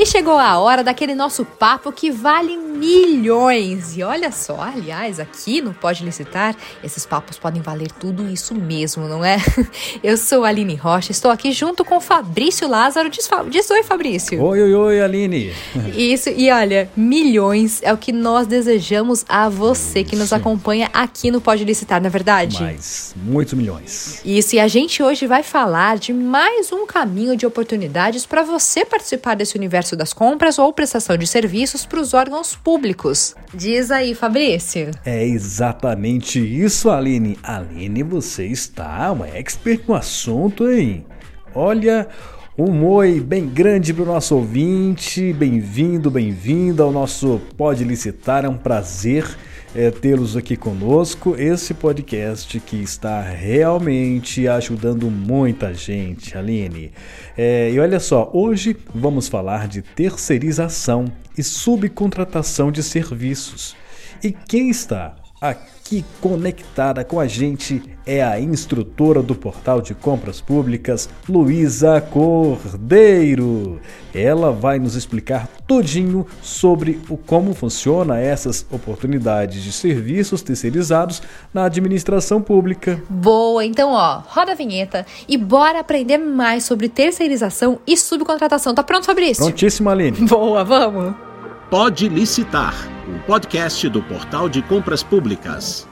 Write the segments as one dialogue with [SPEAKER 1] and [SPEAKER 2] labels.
[SPEAKER 1] E chegou a hora daquele nosso papo que vale milhões. E olha só, aliás, aqui no Pode Licitar, esses papos podem valer tudo isso mesmo, não é? Eu sou a Aline Rocha, estou aqui junto com Fabrício Lázaro. Diz, diz oi, Fabrício.
[SPEAKER 2] Oi, oi, oi, Aline.
[SPEAKER 1] Isso, e olha, milhões é o que nós desejamos a você que nos acompanha aqui no Pode Licitar, não é verdade?
[SPEAKER 2] Mais, muitos milhões.
[SPEAKER 1] Isso, e a gente hoje vai falar de mais um caminho de oportunidades para você participar desse universo das compras ou prestação de serviços para os órgãos públicos. Diz aí, Fabrício.
[SPEAKER 2] É exatamente isso, Aline. Aline, você está uma expert no assunto, hein? Olha, um oi bem grande para o nosso ouvinte. Bem-vindo, bem-vinda ao nosso Pode Licitar. É um prazer é, tê-los aqui conosco. Esse podcast que está realmente ajudando muita gente, Aline. É, e olha só, hoje vamos falar de terceirização e subcontratação de serviços. E quem está aqui conectada com a gente é a instrutora do portal de compras públicas, Luísa Cordeiro. Ela vai nos explicar todinho sobre o como funciona essas oportunidades de serviços terceirizados na administração pública.
[SPEAKER 1] Boa, então ó, roda a vinheta e bora aprender mais sobre terceirização e subcontratação. Tá pronto, Fabrício?
[SPEAKER 2] Prontíssimo, Aline.
[SPEAKER 1] Boa, vamos.
[SPEAKER 3] Pode licitar um podcast do Portal de Compras Públicas.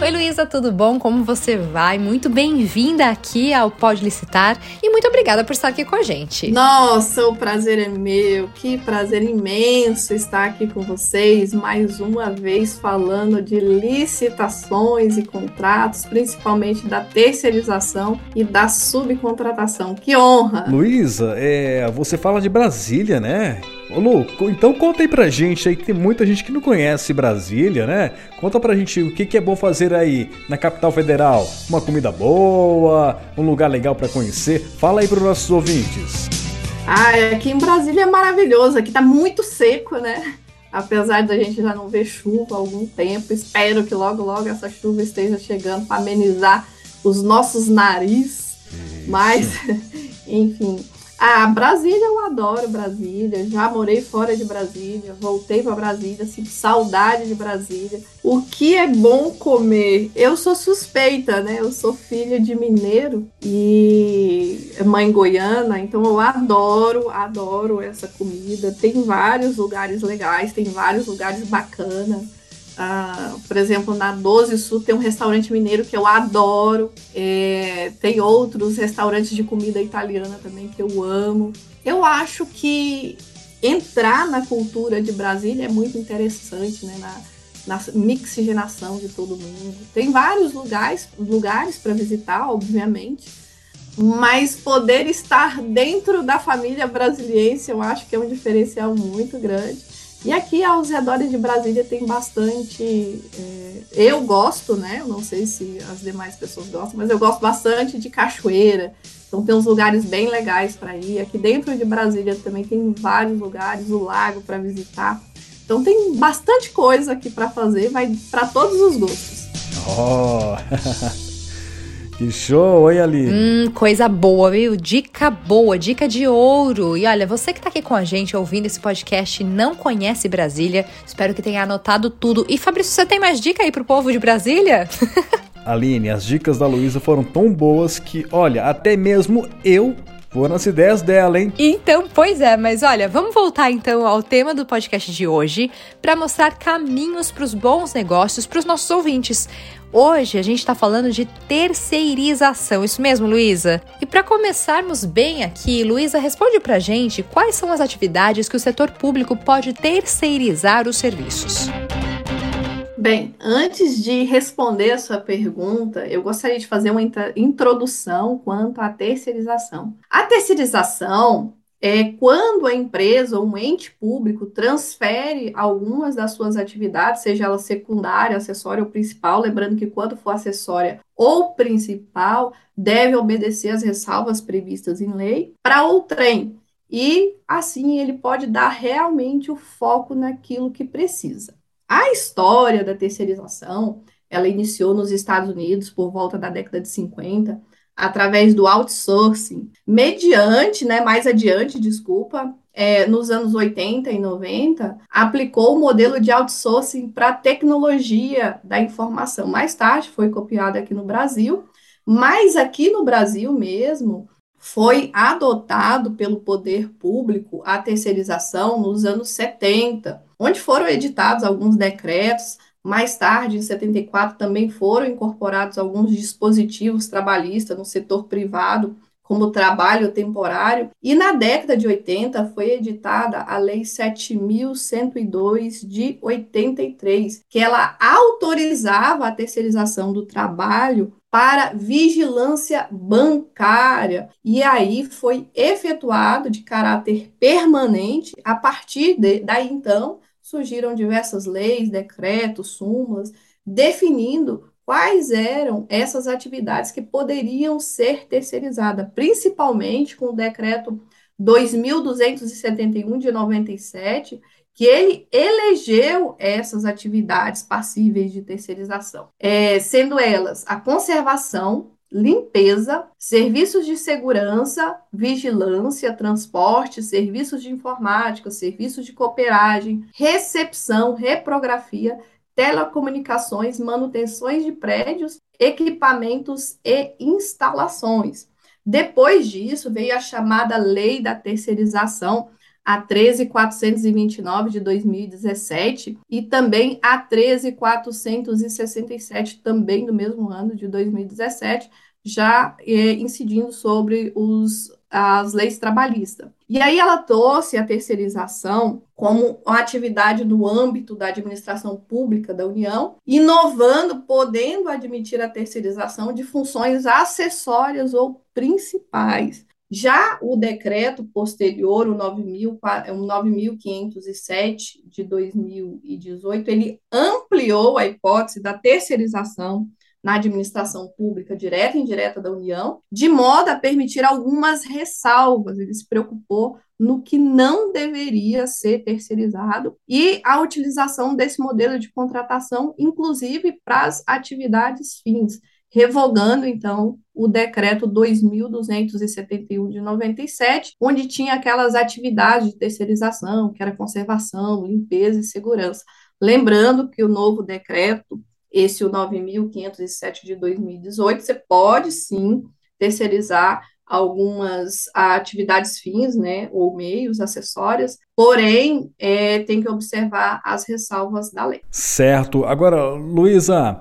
[SPEAKER 1] Oi, Luísa, tudo bom? Como você vai? Muito bem-vinda aqui ao Pode Licitar e muito obrigada por estar aqui com a gente.
[SPEAKER 4] Nossa, o prazer é meu. Que prazer imenso estar aqui com vocês mais uma vez falando de licitações e contratos, principalmente da terceirização e da subcontratação. Que honra!
[SPEAKER 2] Luísa, é, você fala de Brasília, né? Ô Lu, então conta aí pra gente aí, que tem muita gente que não conhece Brasília, né? Conta pra gente o que, que é bom fazer aí na capital federal. Uma comida boa, um lugar legal para conhecer. Fala aí pros nossos ouvintes.
[SPEAKER 4] Ah, aqui em Brasília é maravilhoso, aqui tá muito seco, né? Apesar da gente já não ver chuva há algum tempo, espero que logo, logo essa chuva esteja chegando para amenizar os nossos narizes. Mas, enfim, ah, Brasília eu adoro Brasília. Já morei fora de Brasília, voltei para Brasília, sinto saudade de Brasília. O que é bom comer? Eu sou suspeita, né? Eu sou filha de mineiro e mãe goiana, então eu adoro, adoro essa comida. Tem vários lugares legais, tem vários lugares bacanas. Uh, por exemplo, na 12 Sul tem um restaurante mineiro que eu adoro. É, tem outros restaurantes de comida italiana também que eu amo. Eu acho que entrar na cultura de Brasília é muito interessante, né? Na, na mixigenação de todo mundo. Tem vários lugares, lugares para visitar, obviamente, mas poder estar dentro da família brasiliense eu acho que é um diferencial muito grande. E aqui aos redores de Brasília tem bastante. É, eu gosto, né? Eu não sei se as demais pessoas gostam, mas eu gosto bastante de cachoeira. Então tem uns lugares bem legais para ir. Aqui dentro de Brasília também tem vários lugares, o lago para visitar. Então tem bastante coisa aqui para fazer, vai para todos os gostos.
[SPEAKER 2] Oh! Que show, hein, Ali?
[SPEAKER 1] Hum, coisa boa, viu? Dica boa, dica de ouro. E olha, você que tá aqui com a gente ouvindo esse podcast e não conhece Brasília, espero que tenha anotado tudo. E Fabrício, você tem mais dica aí pro povo de Brasília?
[SPEAKER 2] Aline, as dicas da Luísa foram tão boas que, olha, até mesmo eu Foram as ideias dela, hein?
[SPEAKER 1] Então, pois é, mas olha, vamos voltar então ao tema do podcast de hoje para mostrar caminhos para os bons negócios para os nossos ouvintes. Hoje a gente está falando de terceirização, isso mesmo, Luísa? E para começarmos bem aqui, Luísa, responde para gente quais são as atividades que o setor público pode terceirizar os serviços.
[SPEAKER 4] Bem, antes de responder a sua pergunta, eu gostaria de fazer uma introdução quanto à terceirização. A terceirização é quando a empresa ou um ente público transfere algumas das suas atividades, seja ela secundária, acessória ou principal, lembrando que quando for acessória ou principal, deve obedecer às ressalvas previstas em lei, para outrem. E assim ele pode dar realmente o foco naquilo que precisa. A história da terceirização, ela iniciou nos Estados Unidos por volta da década de 50, através do outsourcing, mediante, né, mais adiante, desculpa, é, nos anos 80 e 90, aplicou o modelo de outsourcing para a tecnologia da informação. Mais tarde foi copiado aqui no Brasil, mas aqui no Brasil mesmo foi adotado pelo poder público a terceirização nos anos 70, onde foram editados alguns decretos mais tarde, em 74, também foram incorporados alguns dispositivos trabalhistas no setor privado, como trabalho temporário, e na década de 80 foi editada a Lei 7102 de 83, que ela autorizava a terceirização do trabalho para vigilância bancária. E aí foi efetuado de caráter permanente a partir de, daí então surgiram diversas leis, decretos, súmulas, definindo quais eram essas atividades que poderiam ser terceirizadas, principalmente com o decreto 2271 de 97, que ele elegeu essas atividades passíveis de terceirização, é, sendo elas a conservação, limpeza, serviços de segurança, vigilância, transporte, serviços de informática, serviços de cooperagem, recepção, reprografia, telecomunicações, manutenções de prédios, equipamentos e instalações. Depois disso, veio a chamada Lei da Terceirização, a 13429 de 2017 e também a 13467 também do mesmo ano de 2017, já é, incidindo sobre os, as leis trabalhistas. E aí ela trouxe a terceirização como uma atividade no âmbito da administração pública da União, inovando, podendo admitir a terceirização de funções acessórias ou principais, já o decreto posterior, o 9.507 é de 2018, ele ampliou a hipótese da terceirização na administração pública direta e indireta da União, de modo a permitir algumas ressalvas. Ele se preocupou no que não deveria ser terceirizado e a utilização desse modelo de contratação, inclusive para as atividades fins revogando, então, o decreto 2.271 de 97, onde tinha aquelas atividades de terceirização, que era conservação, limpeza e segurança. Lembrando que o novo decreto, esse o 9.507 de 2018, você pode sim terceirizar algumas atividades fins, né, ou meios, acessórias, porém, é, tem que observar as ressalvas da lei.
[SPEAKER 2] Certo. Agora, Luísa,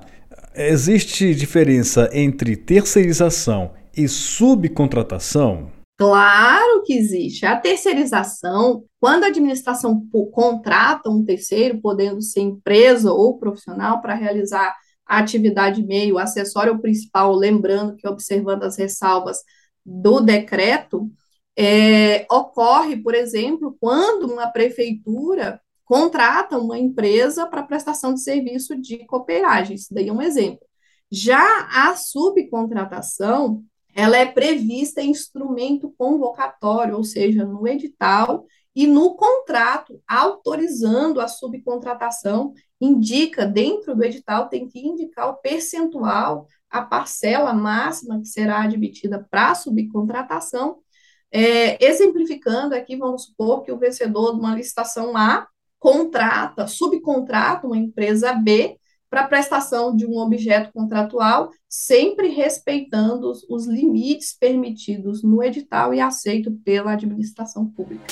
[SPEAKER 2] Existe diferença entre terceirização e subcontratação?
[SPEAKER 4] Claro que existe. A terceirização, quando a administração contrata um terceiro, podendo ser empresa ou profissional, para realizar a atividade meio, acessório ou principal, lembrando que observando as ressalvas do decreto, é, ocorre, por exemplo, quando uma prefeitura contrata uma empresa para prestação de serviço de cooperagem. Isso daí é um exemplo. Já a subcontratação, ela é prevista em instrumento convocatório, ou seja, no edital e no contrato autorizando a subcontratação, indica dentro do edital tem que indicar o percentual, a parcela máxima que será admitida para a subcontratação. É, exemplificando aqui, vamos supor que o vencedor de uma licitação A contrata, subcontrata uma empresa B para prestação de um objeto contratual, sempre respeitando os, os limites permitidos no edital e aceito pela administração pública.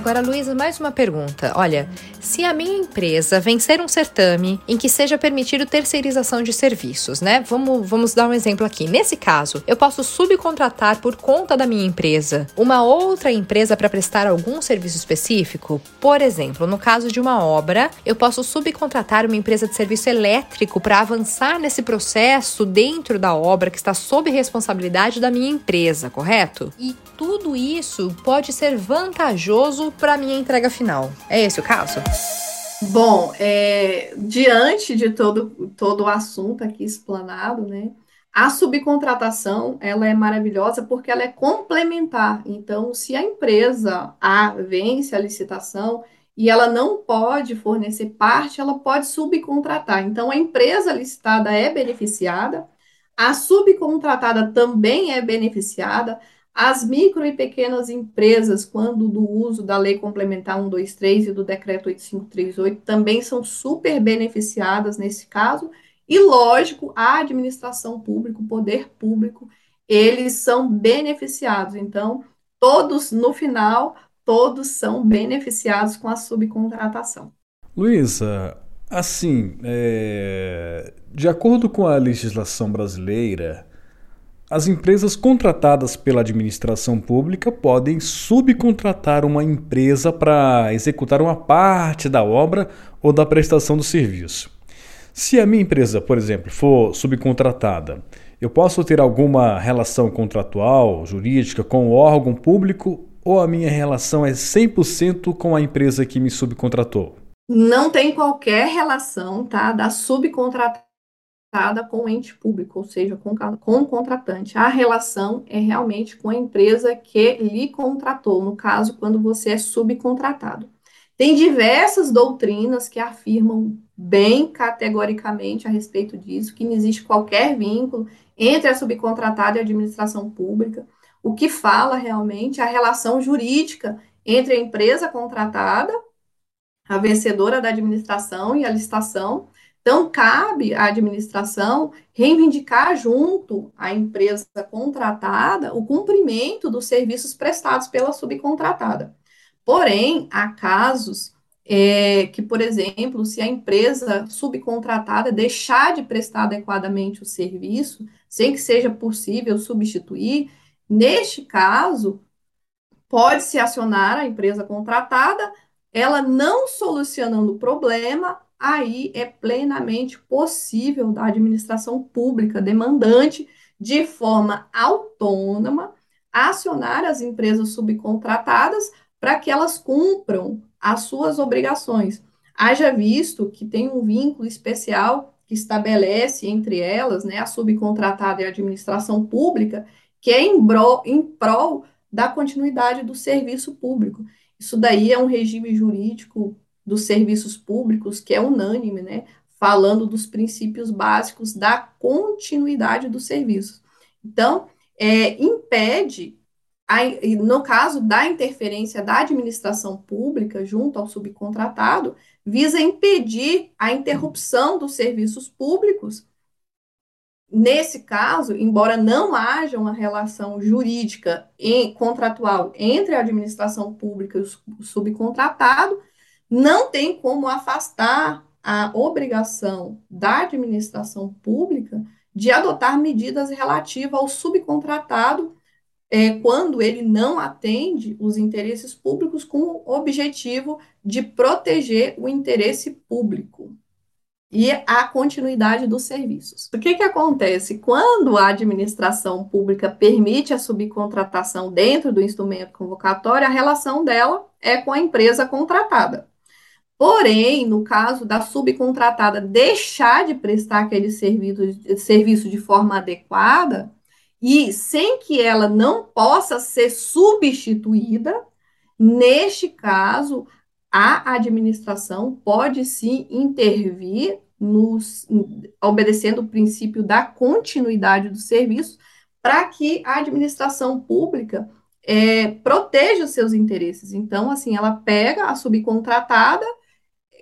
[SPEAKER 1] Agora, Luísa, mais uma pergunta. Olha, se a minha empresa vencer um certame em que seja permitido terceirização de serviços, né? Vamos, vamos dar um exemplo aqui. Nesse caso, eu posso subcontratar por conta da minha empresa uma outra empresa para prestar algum serviço específico? Por exemplo, no caso de uma obra, eu posso subcontratar uma empresa de serviço elétrico para avançar nesse processo dentro da obra que está sob responsabilidade da minha empresa, correto? E tudo isso pode ser vantajoso para minha entrega final. É esse o caso?
[SPEAKER 4] Bom, é, diante de todo, todo o assunto aqui explanado, né, a subcontratação ela é maravilhosa porque ela é complementar. Então, se a empresa A vence a licitação e ela não pode fornecer parte, ela pode subcontratar. Então, a empresa licitada é beneficiada, A subcontratada também é beneficiada. As micro e pequenas empresas, quando do uso da Lei Complementar 123 e do Decreto 8538, também são super beneficiadas nesse caso. E, lógico, a administração pública, o poder público, eles são beneficiados. Então, todos, no final, todos são beneficiados com a subcontratação.
[SPEAKER 2] Luísa, assim, é, de acordo com a legislação brasileira, as empresas contratadas pela administração pública podem subcontratar uma empresa para executar uma parte da obra ou da prestação do serviço. Se a minha empresa, por exemplo, for subcontratada, eu posso ter alguma relação contratual, jurídica com o órgão público ou a minha relação é 100% com a empresa que me subcontratou?
[SPEAKER 4] Não tem qualquer relação, tá, da subcontratação com o ente público, ou seja, com, com o contratante. A relação é realmente com a empresa que lhe contratou, no caso, quando você é subcontratado. Tem diversas doutrinas que afirmam bem categoricamente a respeito disso, que não existe qualquer vínculo entre a subcontratada e a administração pública, o que fala realmente a relação jurídica entre a empresa contratada, a vencedora da administração e a licitação, então, cabe à administração reivindicar junto à empresa contratada o cumprimento dos serviços prestados pela subcontratada. Porém, há casos é, que, por exemplo, se a empresa subcontratada deixar de prestar adequadamente o serviço, sem que seja possível substituir, neste caso, pode-se acionar a empresa contratada, ela não solucionando o problema, aí é plenamente possível da administração pública demandante, de forma autônoma, acionar as empresas subcontratadas para que elas cumpram as suas obrigações. Haja visto que tem um vínculo especial que estabelece entre elas, né, a subcontratada e a administração pública, que é em, bro, em prol da continuidade do serviço público. Isso daí é um regime jurídico dos serviços públicos, que é unânime, né, falando dos princípios básicos da continuidade dos serviços. Então, é, impede, a, no caso da interferência da administração pública junto ao subcontratado, visa impedir a interrupção dos serviços públicos. Nesse caso, embora não haja uma relação jurídica e contratual entre a administração pública e o subcontratado, não tem como afastar a obrigação da administração pública de adotar medidas relativas ao subcontratado é, quando ele não atende os interesses públicos com o objetivo de proteger o interesse público e a continuidade dos serviços. O que, que acontece? Quando a administração pública permite a subcontratação dentro do instrumento convocatório, a relação dela é com a empresa contratada. Porém, no caso da subcontratada deixar de prestar aquele serviço, serviço de forma adequada, e sem que ela não possa ser substituída, neste caso, a administração pode sim intervir nos, obedecendo o princípio da continuidade do serviço, para que a administração pública é, proteja os seus interesses. Então, assim, ela pega a subcontratada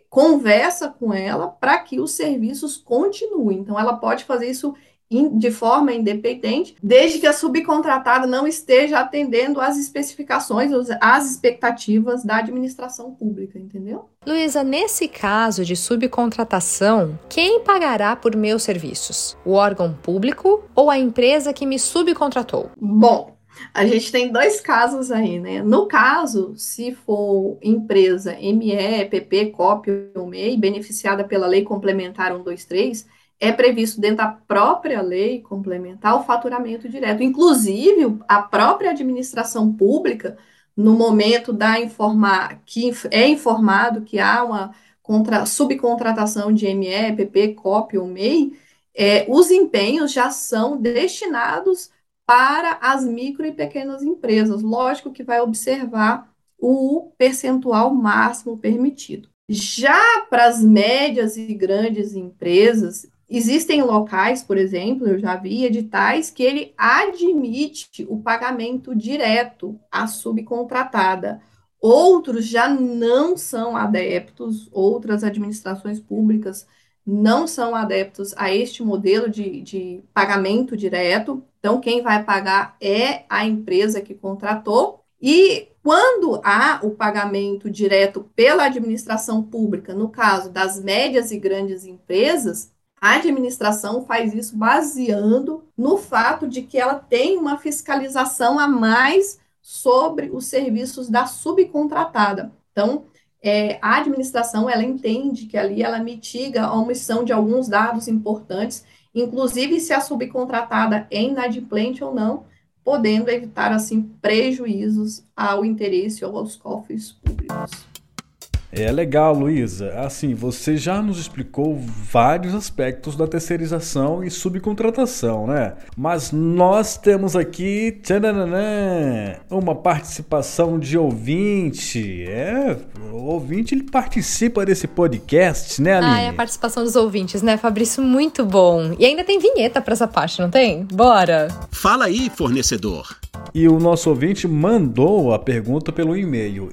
[SPEAKER 4] conversa com ela para que os serviços continuem. Então, ela pode fazer isso de forma independente, desde que a subcontratada não esteja atendendo às especificações, às expectativas da administração pública, entendeu?
[SPEAKER 1] Luísa, nesse caso de subcontratação, quem pagará por meus serviços? O órgão público ou a empresa que me subcontratou?
[SPEAKER 4] Bom, a gente tem dois casos aí, né? No caso, se for empresa ME, PP, COP ou MEI, beneficiada pela Lei Complementar 123, é previsto dentro da própria lei complementar o faturamento direto. Inclusive, a própria administração pública, no momento da informar, que é informado que há uma contra, subcontratação de ME, PP, COP ou MEI, é, os empenhos já são destinados para as micro e pequenas empresas. Lógico que vai observar o percentual máximo permitido. Já para as médias e grandes empresas, Existem locais, por exemplo, eu já vi editais que ele admite o pagamento direto à subcontratada. Outros já não são adeptos, outras administrações públicas não são adeptos a este modelo de, de pagamento direto. Então, quem vai pagar é a empresa que contratou. E quando há o pagamento direto pela administração pública, no caso das médias e grandes empresas, a administração faz isso baseando no fato de que ela tem uma fiscalização a mais sobre os serviços da subcontratada. Então, é, a administração ela entende que ali ela mitiga a omissão de alguns dados importantes, inclusive se a subcontratada é inadimplente ou não, podendo evitar assim prejuízos ao interesse ou aos cofres públicos.
[SPEAKER 2] É legal, Luísa. Assim, você já nos explicou vários aspectos da terceirização e subcontratação, né? Mas nós temos aqui tchananã, uma participação de ouvinte. É, o ouvinte ele participa desse podcast, né, Aline?
[SPEAKER 1] Ah, é a participação dos ouvintes, né, Fabrício? Muito bom. E ainda tem vinheta para essa parte, não tem? Bora!
[SPEAKER 3] Fala aí, fornecedor.
[SPEAKER 2] E o nosso ouvinte mandou a pergunta pelo e-mail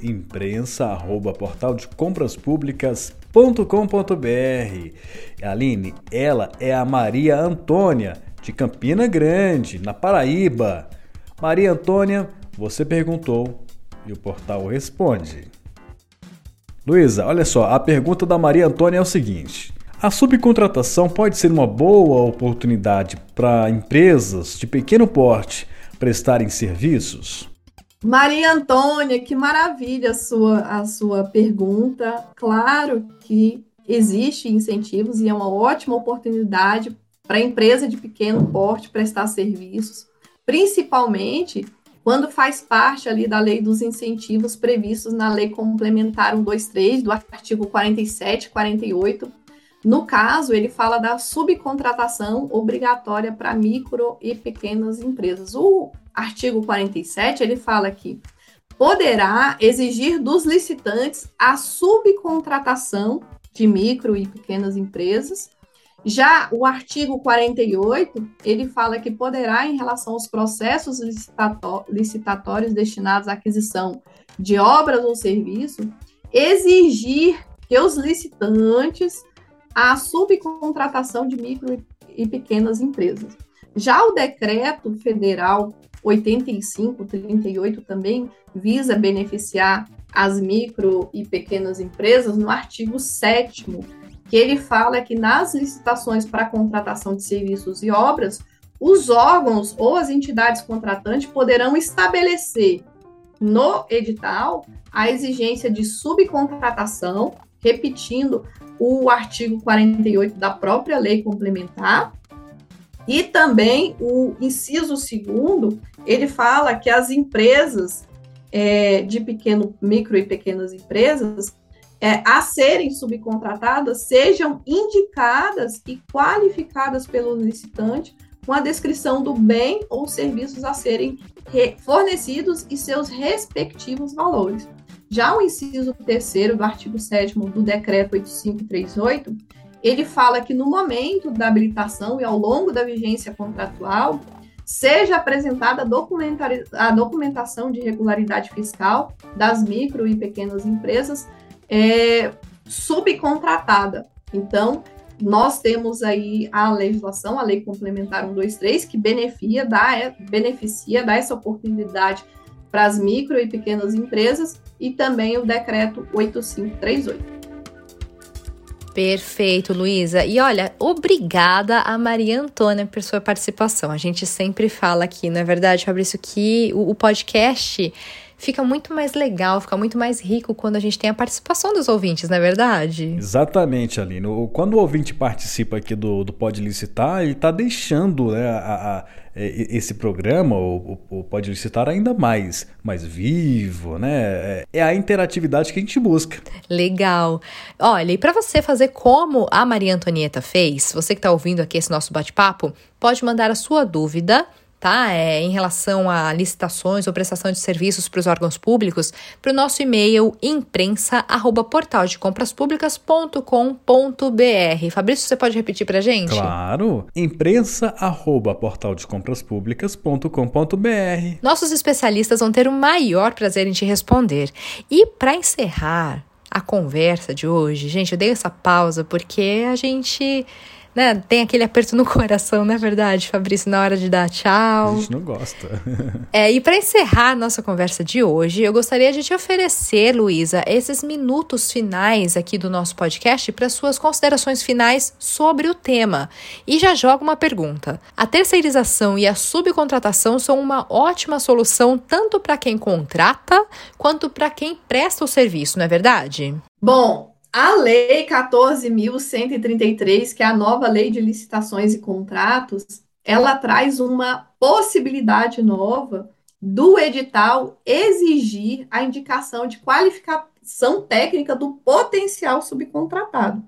[SPEAKER 2] imprensa@portaldecompraspublicas.com.br. Aline, ela é a Maria Antônia de Campina Grande, na Paraíba. Maria Antônia, você perguntou e o portal responde. Luísa, olha só, a pergunta da Maria Antônia é o seguinte: a subcontratação pode ser uma boa oportunidade para empresas de pequeno porte prestarem serviços?
[SPEAKER 4] Maria Antônia, que maravilha a sua, a sua pergunta. Claro que existe incentivos e é uma ótima oportunidade para a empresa de pequeno porte prestar serviços, principalmente quando faz parte ali da lei dos incentivos previstos na lei complementar 123 do artigo 47 48 no caso, ele fala da subcontratação obrigatória para micro e pequenas empresas. O artigo 47, ele fala que poderá exigir dos licitantes a subcontratação de micro e pequenas empresas. Já o artigo 48, ele fala que poderá, em relação aos processos licitatórios destinados à aquisição de obras ou serviços, exigir que os licitantes a subcontratação de micro e pequenas empresas. Já o decreto federal 8538 também visa beneficiar as micro e pequenas empresas no artigo 7 que ele fala que nas licitações para contratação de serviços e obras, os órgãos ou as entidades contratantes poderão estabelecer no edital a exigência de subcontratação, repetindo o artigo 48 da própria lei complementar, e também o inciso segundo, ele fala que as empresas é, de pequeno, micro e pequenas empresas é, a serem subcontratadas sejam indicadas e qualificadas pelo licitante com a descrição do bem ou serviços a serem fornecidos e seus respectivos valores. Já o inciso terceiro do artigo 7 do decreto 8538, ele fala que no momento da habilitação e ao longo da vigência contratual, seja apresentada a documentação de regularidade fiscal das micro e pequenas empresas é, subcontratada. Então, nós temos aí a legislação, a Lei Complementar 123, que beneficia, dá, beneficia, dá essa oportunidade para as micro e pequenas empresas e também o decreto 8538.
[SPEAKER 1] Perfeito, Luísa. E olha, obrigada a Maria Antônia por sua participação. A gente sempre fala aqui, não é verdade, Fabrício, que o, o podcast fica muito mais legal, fica muito mais rico quando a gente tem a participação dos ouvintes, não é verdade?
[SPEAKER 2] Exatamente, Aline. Quando o ouvinte participa aqui do, do Pode Licitar, ele está deixando né, a, a, esse programa, o, o Pode Licitar, ainda mais, mais vivo, né? É, é a interatividade que a gente busca.
[SPEAKER 1] Legal. Olha, e para você fazer como a Maria Antonieta fez, você que está ouvindo aqui esse nosso bate-papo, pode mandar a sua dúvida tá? É, em relação a licitações ou prestação de serviços para os órgãos públicos, para o nosso e-mail imprensa@portaldecompraspublicas.com.br. Fabrício, você pode repetir para gente?
[SPEAKER 2] Claro, imprensa@portaldecompraspublicas.com.br.
[SPEAKER 1] Nossos especialistas vão ter o maior prazer em te responder. E para encerrar a conversa de hoje, gente, eu dei essa pausa porque a gente né, tem aquele aperto no coração, não é verdade, Fabrício, na hora de dar tchau.
[SPEAKER 2] A gente não gosta.
[SPEAKER 1] é, e para encerrar a nossa conversa de hoje, eu gostaria de te oferecer, Luísa, esses minutos finais aqui do nosso podcast para suas considerações finais sobre o tema. E já jogo uma pergunta. A terceirização e a subcontratação são uma ótima solução tanto para quem contrata quanto para quem presta o serviço, não é verdade?
[SPEAKER 4] Bom, a Lei 14.133, que é a nova lei de licitações e contratos, ela traz uma possibilidade nova do edital exigir a indicação de qualificação técnica do potencial subcontratado.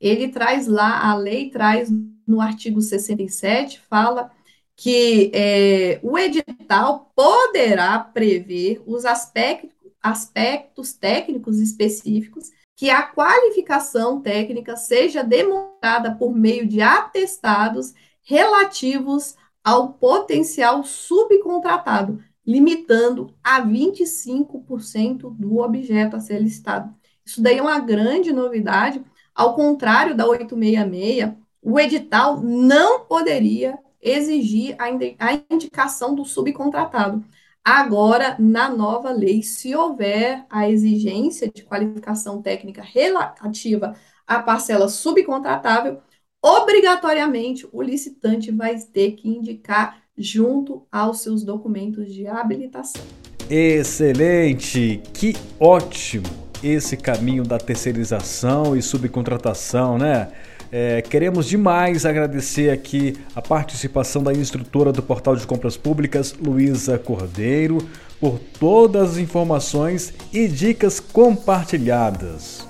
[SPEAKER 4] Ele traz lá, a lei traz no artigo 67, fala que é, o edital poderá prever os aspectos, aspectos técnicos específicos que a qualificação técnica seja demonstrada por meio de atestados relativos ao potencial subcontratado, limitando a 25% do objeto a ser listado. Isso daí é uma grande novidade, ao contrário da 866, o edital não poderia exigir a indicação do subcontratado. Agora, na nova lei, se houver a exigência de qualificação técnica relativa à parcela subcontratável, obrigatoriamente o licitante vai ter que indicar junto aos seus documentos de habilitação.
[SPEAKER 2] Excelente! Que ótimo esse caminho da terceirização e subcontratação, né? É, queremos demais agradecer aqui a participação da instrutora do Portal de Compras Públicas, Luísa Cordeiro, por todas as informações e dicas compartilhadas.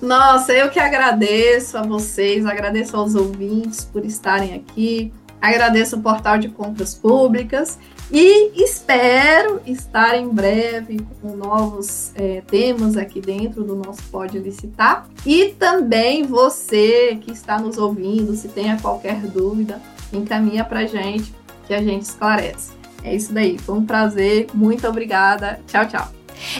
[SPEAKER 4] Nossa, eu que agradeço a vocês, agradeço aos ouvintes por estarem aqui, agradeço o Portal de Compras Públicas e espero estar em breve com novos é, temas aqui dentro do nosso Pode Licitar. E também você que está nos ouvindo, se tenha qualquer dúvida, encaminha para gente que a gente esclarece. É isso daí, foi um prazer, muito obrigada. Tchau, tchau.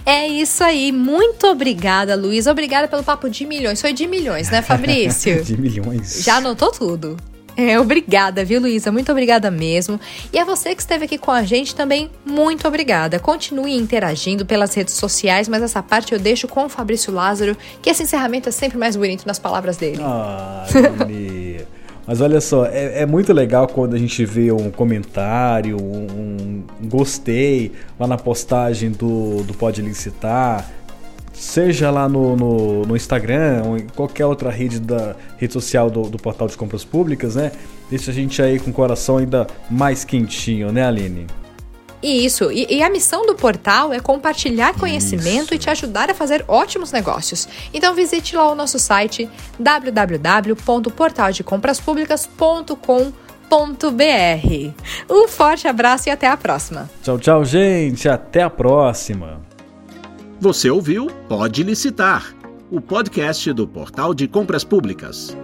[SPEAKER 1] É isso aí. Muito obrigada, Luiz. Obrigada pelo papo de milhões. Foi de milhões, né, Fabrício?
[SPEAKER 2] de milhões.
[SPEAKER 1] Já anotou tudo. É, obrigada, viu, Luísa? Muito obrigada mesmo. E a você que esteve aqui com a gente também, muito obrigada. Continue interagindo pelas redes sociais, mas essa parte eu deixo com o Fabrício Lázaro, que esse encerramento é sempre mais bonito nas palavras dele.
[SPEAKER 2] Ah, Mas olha só, é, é, muito legal quando a gente vê um comentário, um, um gostei lá na postagem do, do Pode Licitar seja lá no, no, no, Instagram ou em qualquer outra rede da rede social do, do, portal de compras públicas, né? Deixa a gente aí com o coração ainda mais quentinho, né, Aline?
[SPEAKER 1] Isso, e, e, a missão do portal é compartilhar conhecimento Isso. e te ajudar a fazer ótimos negócios. Então visite lá o nosso site www.portaldecompraspublicas.com.br. Um forte abraço e até a próxima.
[SPEAKER 2] Tchau, tchau, gente. Até a próxima.
[SPEAKER 3] Você ouviu Pode Licitar, o podcast do Portal de Compras Públicas.